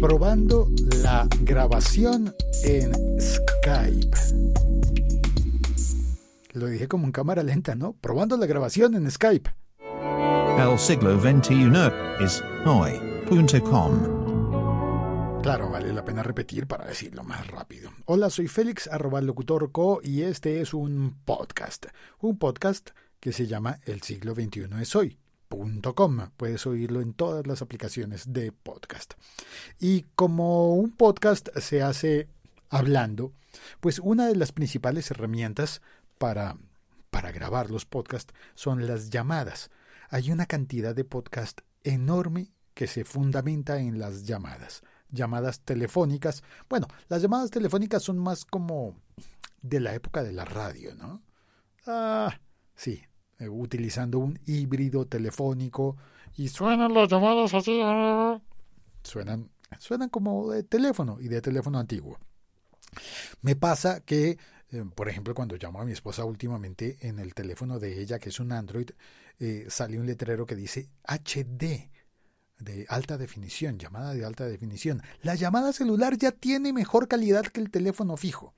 probando la grabación en Skype. Lo dije como en cámara lenta, ¿no? Probando la grabación en Skype. El siglo XXI es hoy.com. Claro, vale la pena repetir para decirlo más rápido. Hola, soy Félix, arroba locutorco, y este es un podcast. Un podcast que se llama El siglo XXI es hoy. Puedes oírlo en todas las aplicaciones de podcast. Y como un podcast se hace hablando, pues una de las principales herramientas para, para grabar los podcasts son las llamadas. Hay una cantidad de podcast enorme que se fundamenta en las llamadas. Llamadas telefónicas. Bueno, las llamadas telefónicas son más como de la época de la radio, ¿no? Ah, sí, eh, utilizando un híbrido telefónico y suenan las llamadas así. Ah, suenan, suenan como de teléfono y de teléfono antiguo. Me pasa que, eh, por ejemplo, cuando llamo a mi esposa últimamente en el teléfono de ella, que es un Android, eh, sale un letrero que dice HD de alta definición, llamada de alta definición. La llamada celular ya tiene mejor calidad que el teléfono fijo.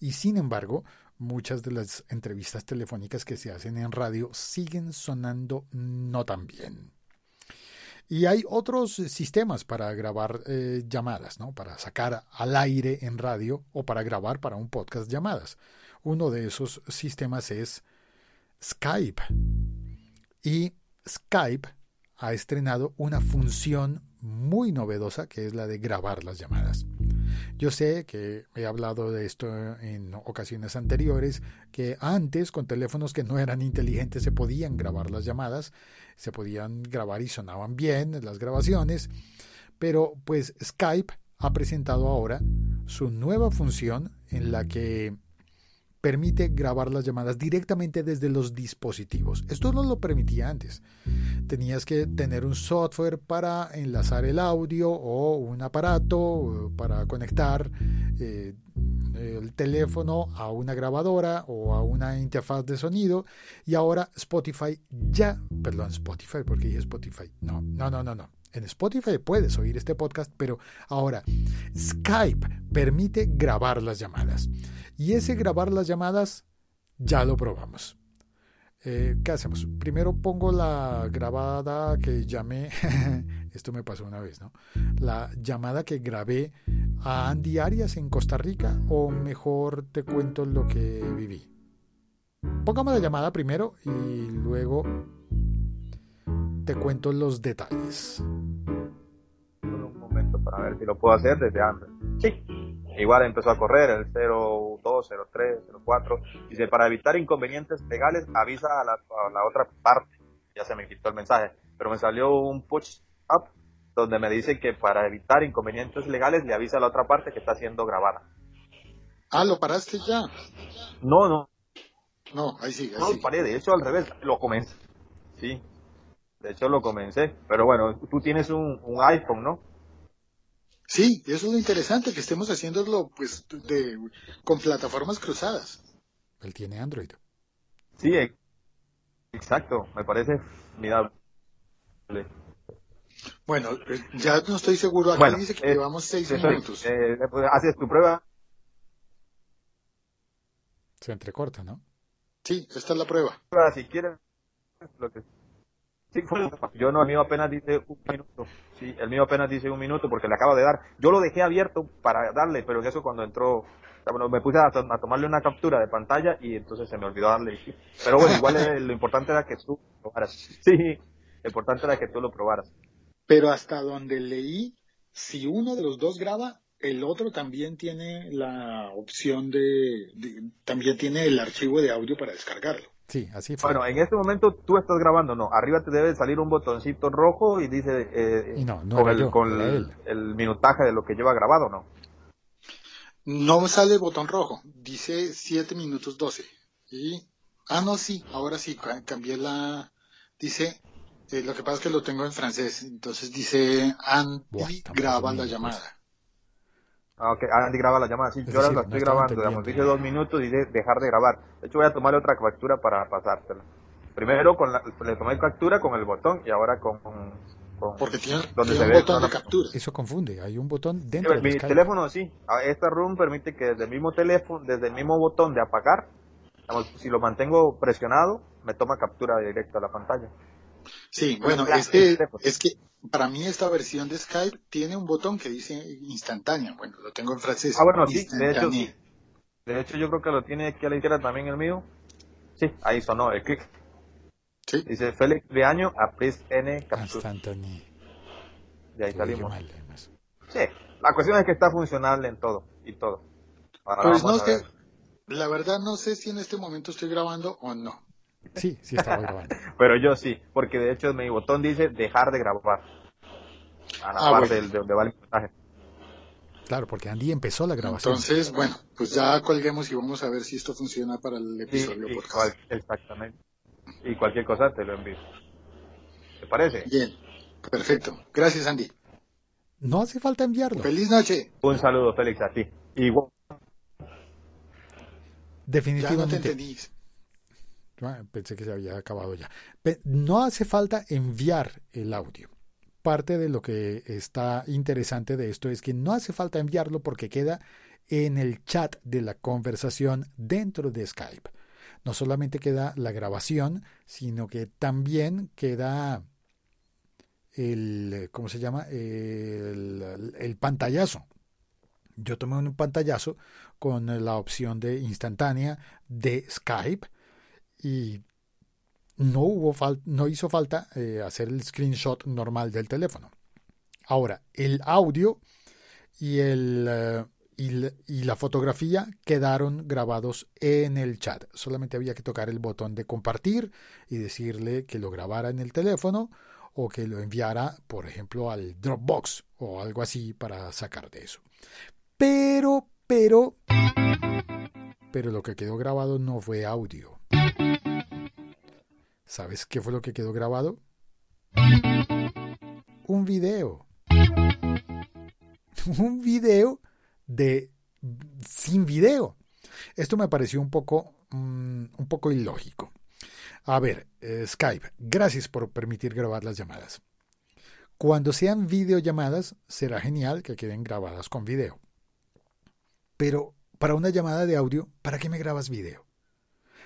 Y sin embargo, muchas de las entrevistas telefónicas que se hacen en radio siguen sonando no tan bien. Y hay otros sistemas para grabar eh, llamadas, ¿no? Para sacar al aire en radio o para grabar para un podcast llamadas. Uno de esos sistemas es Skype. Y Skype ha estrenado una función muy novedosa que es la de grabar las llamadas. Yo sé que he hablado de esto en ocasiones anteriores, que antes con teléfonos que no eran inteligentes se podían grabar las llamadas, se podían grabar y sonaban bien las grabaciones, pero pues Skype ha presentado ahora su nueva función en la que permite grabar las llamadas directamente desde los dispositivos. Esto no lo permitía antes. Tenías que tener un software para enlazar el audio o un aparato para conectar eh, el teléfono a una grabadora o a una interfaz de sonido y ahora Spotify ya, perdón, Spotify, porque dije Spotify, no, no, no, no, no. En Spotify puedes oír este podcast, pero ahora Skype permite grabar las llamadas. Y ese grabar las llamadas ya lo probamos. Eh, ¿Qué hacemos? Primero pongo la grabada que llamé, esto me pasó una vez, ¿no? La llamada que grabé a Andy Arias en Costa Rica o mejor te cuento lo que viví. Pongamos la llamada primero y luego te cuento los detalles. Un momento para ver si lo puedo hacer desde antes. Sí. Igual empezó a correr el 02, 03, 04. Dice, para evitar inconvenientes legales, avisa a la, a la otra parte. Ya se me quitó el mensaje. Pero me salió un push up donde me dice que para evitar inconvenientes legales le avisa a la otra parte que está siendo grabada. Ah, ¿lo paraste ya? No, no. No, ahí sigue. Ahí no, sigue. paré, de hecho al revés, lo comencé. Sí, de hecho lo comencé. Pero bueno, tú tienes un, un iPhone, ¿no? Sí, eso es lo interesante, que estemos haciéndolo pues de, con plataformas cruzadas. Él tiene Android. Sí, e- exacto, me parece mirable. Bueno, eh, ya no estoy seguro, aquí Bueno, dice que eh, llevamos seis Eso, minutos. eh, pues, haces tu prueba. Se entrecorta, ¿no? Sí, esta es la prueba. si quieres. Lo que... Yo no, el mío apenas dice un minuto. Sí, el mío apenas dice un minuto porque le acabo de dar. Yo lo dejé abierto para darle, pero eso cuando entró, bueno, me puse a, to- a tomarle una captura de pantalla y entonces se me olvidó darle. Pero bueno, igual eh, lo importante era que tú lo probaras. Sí, lo importante era que tú lo probaras. Pero hasta donde leí, si uno de los dos graba, el otro también tiene la opción de- también tiene el archivo de audio para descargarlo. Sí, así fue. Bueno, en este momento tú estás grabando, no. Arriba te debe salir un botoncito rojo y dice eh, Y no, no con, el, yo, con el, minutaje de lo que lleva grabado, ¿no? No me sale el botón rojo, dice 7 minutos 12. Y, ah, no, sí, ahora sí, ca- cambié la, dice, eh, lo que pasa es que lo tengo en francés, entonces dice, Andy Buah, graba la llamada. Ah, ok, Andy graba la llamada. Sí, Es yo ahora la estoy grabando, digamos. Dice dos minutos y de dejar de grabar. De hecho, voy a tomarle otra captura para pasártela. Primero con la, le tomé captura con el botón y ahora con, con, con- Porque tiene, donde tiene se un ve botón de captura. Eso confunde. Hay un botón Sí, dentro mi de Skype. teléfono sí. Ah, Esta room permite que desde el mismo teléfono, desde el mismo botón de apagar, digamos, si lo mantengo presionado, me toma captura directa a la pantalla. Sí, bueno, es que, este, pues. es que para mí esta versión de Skype tiene un botón que dice instantánea. Bueno, lo tengo en francés. Ah, bueno, sí, de hecho Instantánea. sí. De hecho yo creo que lo tiene aquí a la izquierda también el mío. Sí, ahí sonó el clic. Sí. Dice Félix de año, Apris N captura. Instantáneo. Y ahí salimos. mal. Sí, la cuestión es que está funcionable en todo y todo. Ahora Pues no a sé, ver. la verdad no sé si en este momento estoy grabando o no. Sí, sí estaba grabando. Pero yo sí, porque de hecho mi botón dice dejar de grabar. A la Ah, parte bueno. de donde va el mensaje. Claro, porque Andy empezó la grabación. Entonces, bueno, pues ya colguemos y vamos a ver si esto funciona para el Sí, episodio cual- exactamente. Y cualquier cosa te lo envío. ¿Te parece? Bien, perfecto. Gracias, Andy. No hace falta enviarlo. Feliz noche. Un saludo, Félix, a ti. Igual. Ya no te Definitivamente. entendí. Ah, Pensé que se había acabado ya. No hace falta enviar el audio. Parte de lo que está interesante de esto es que no hace falta enviarlo porque queda en el chat de la conversación dentro de Skype. No solamente queda la grabación, sino que también queda el, ¿cómo se llama? El, el pantallazo. Yo tomé un pantallazo con la opción de instantánea de Skype y no hubo fal- no hizo falta eh, hacer el screenshot normal del teléfono. Ahora, el audio y el eh, y, la- y la fotografía quedaron grabados en el chat. Solamente había que tocar el botón de compartir y decirle que lo grabara en el teléfono o que lo enviara, por ejemplo, al Dropbox o algo así para sacar de eso. Pero, pero, pero lo que quedó grabado no fue audio. ¿Sabes qué fue lo que quedó grabado? Un video. Un video de sin video. Esto me pareció un poco mm, un poco ilógico. A ver, eh, Skype, gracias por permitir grabar las llamadas. Cuando sean videollamadas, será genial que queden grabadas con video. Pero para una llamada de audio, ¿para qué me grabas video?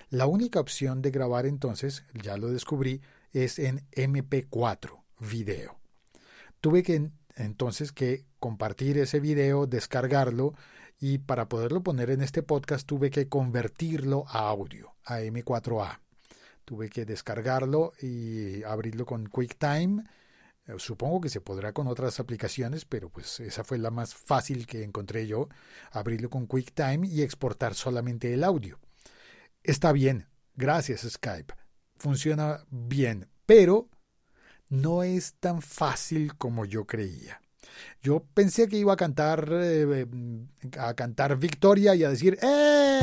La única opción de grabar entonces, ya lo descubrí, es en MP4 video. Tuve que entonces que compartir ese video, descargarlo y para poderlo poner en este podcast tuve que convertirlo a audio, a M4A. Tuve que descargarlo y abrirlo con QuickTime. Eh, Supongo que se podrá con otras aplicaciones, pero pues esa fue la más fácil que encontré yo, abrirlo con QuickTime y exportar solamente el audio. Está bien, gracias Skype. Funciona bien, pero no es tan fácil como yo creía. Yo pensé que iba a cantar eh, a cantar victoria y a decir ¡Eh!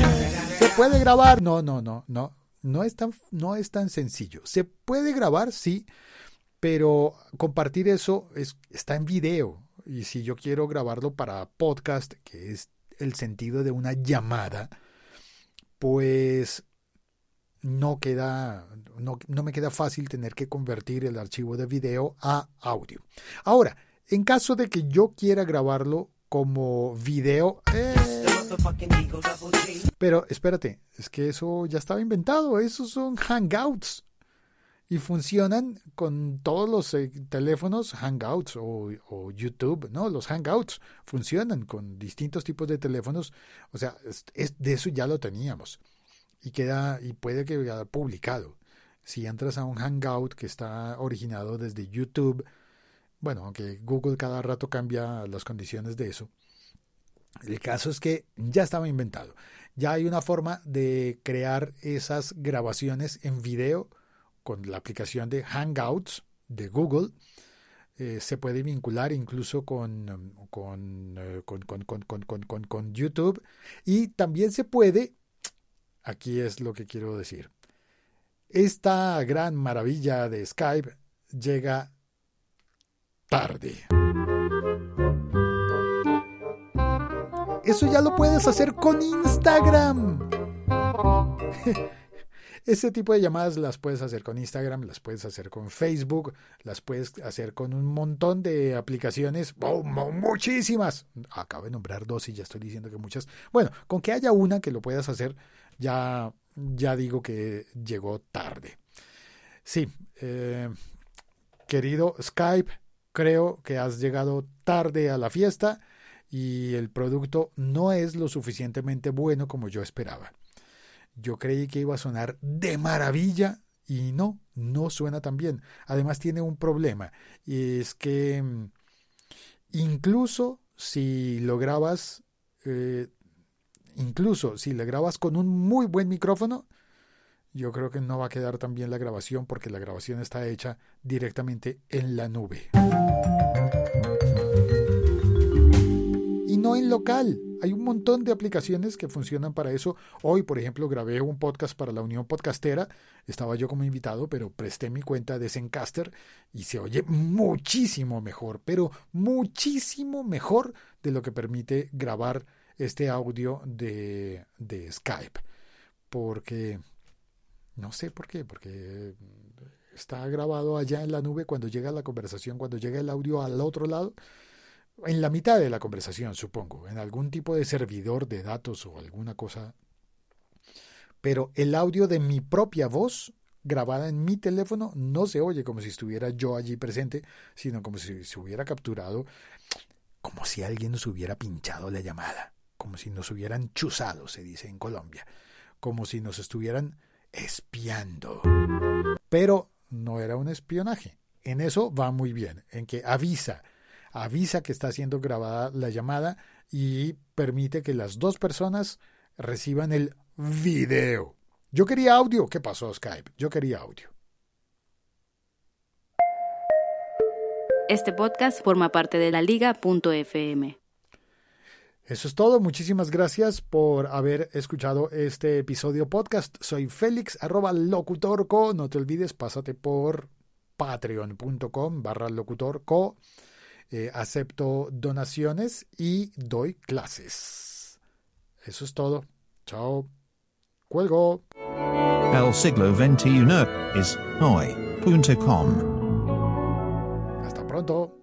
Se puede grabar. No, no, no, no. No es tan, no es tan sencillo. Se puede grabar, sí, pero compartir eso es, está en video. Y si yo quiero grabarlo para podcast, que es el sentido de una llamada, pues no queda, no, me queda fácil tener que convertir el archivo de video a audio. Ahora, en caso de que yo quiera grabarlo como video, eh, pero espérate, es que eso ya estaba inventado, esos son hangouts y funcionan con todos los eh, teléfonos hangouts o, YouTube, ¿no? Los hangouts funcionan con distintos tipos de teléfonos, o sea, es, de eso ya lo teníamos y queda y puede que quede publicado. Si entras a un hangout que está originado desde YouTube, bueno, aunque Google cada rato cambia las condiciones de eso. El caso es que ya estaba inventado. Ya hay una forma de crear esas grabaciones en video con la aplicación de Hangouts de Google. Eh, se puede vincular incluso eh, con, con, con, con YouTube. Y también se puede Aquí es lo que quiero decir. Esta gran maravilla de Skype llega tarde. Eso ya lo puedes hacer con Instagram. Este tipo de llamadas las puedes hacer con Instagram, las puedes hacer con Facebook, las puedes hacer con un montón de aplicaciones, muchísimas. Acabo de nombrar dos y ya estoy diciendo que muchas. Bueno, con que haya una que lo puedas hacer, ya, ya digo que llegó tarde. Sí, eh, querido Skype, creo que has llegado tarde a la fiesta y el producto no es lo suficientemente bueno como yo esperaba. Yo creí que iba a sonar de maravilla y no, no suena tan bien. Además tiene un problema y es que mm, incluso si lo grabas, eh, incluso si le grabas con un muy buen micrófono, yo creo que no va a quedar tan bien la grabación porque la grabación está hecha directamente en la nube. No en local. Hay un montón de aplicaciones que funcionan para eso. Hoy, por ejemplo, grabé un podcast para la Unión Podcastera. Estaba yo como invitado, pero presté mi cuenta de Zencaster y se oye muchísimo mejor, pero muchísimo mejor de lo que permite grabar este audio de, de Skype. Porque, no sé por qué, porque está grabado allá en la nube cuando llega la conversación, cuando llega el audio al otro lado en la mitad de la conversación, supongo, en algún tipo de servidor de datos o alguna cosa. Pero el audio de mi propia voz grabada en mi teléfono no se oye como si estuviera yo allí presente, sino como si se hubiera capturado, como si alguien nos hubiera pinchado la llamada, como si nos hubieran chuzado, se dice en Colombia, como si nos estuvieran espiando. Pero no era un espionaje. En eso va muy bien, en que avisa avisa que está siendo grabada la llamada y permite que las dos personas reciban el video. Yo quería audio. ¿Qué pasó, Skype? Yo quería audio. Este podcast forma parte de la liga.fm. Eso es todo. Muchísimas gracias por haber escuchado este episodio podcast. Soy Félix, arroba locutorco. No te olvides, pásate por patreon.com barra locutorco. Eh, acepto donaciones y doy clases. Eso es todo. Chao. Cuelgo. El siglo XXI es hoy.com. Hasta pronto.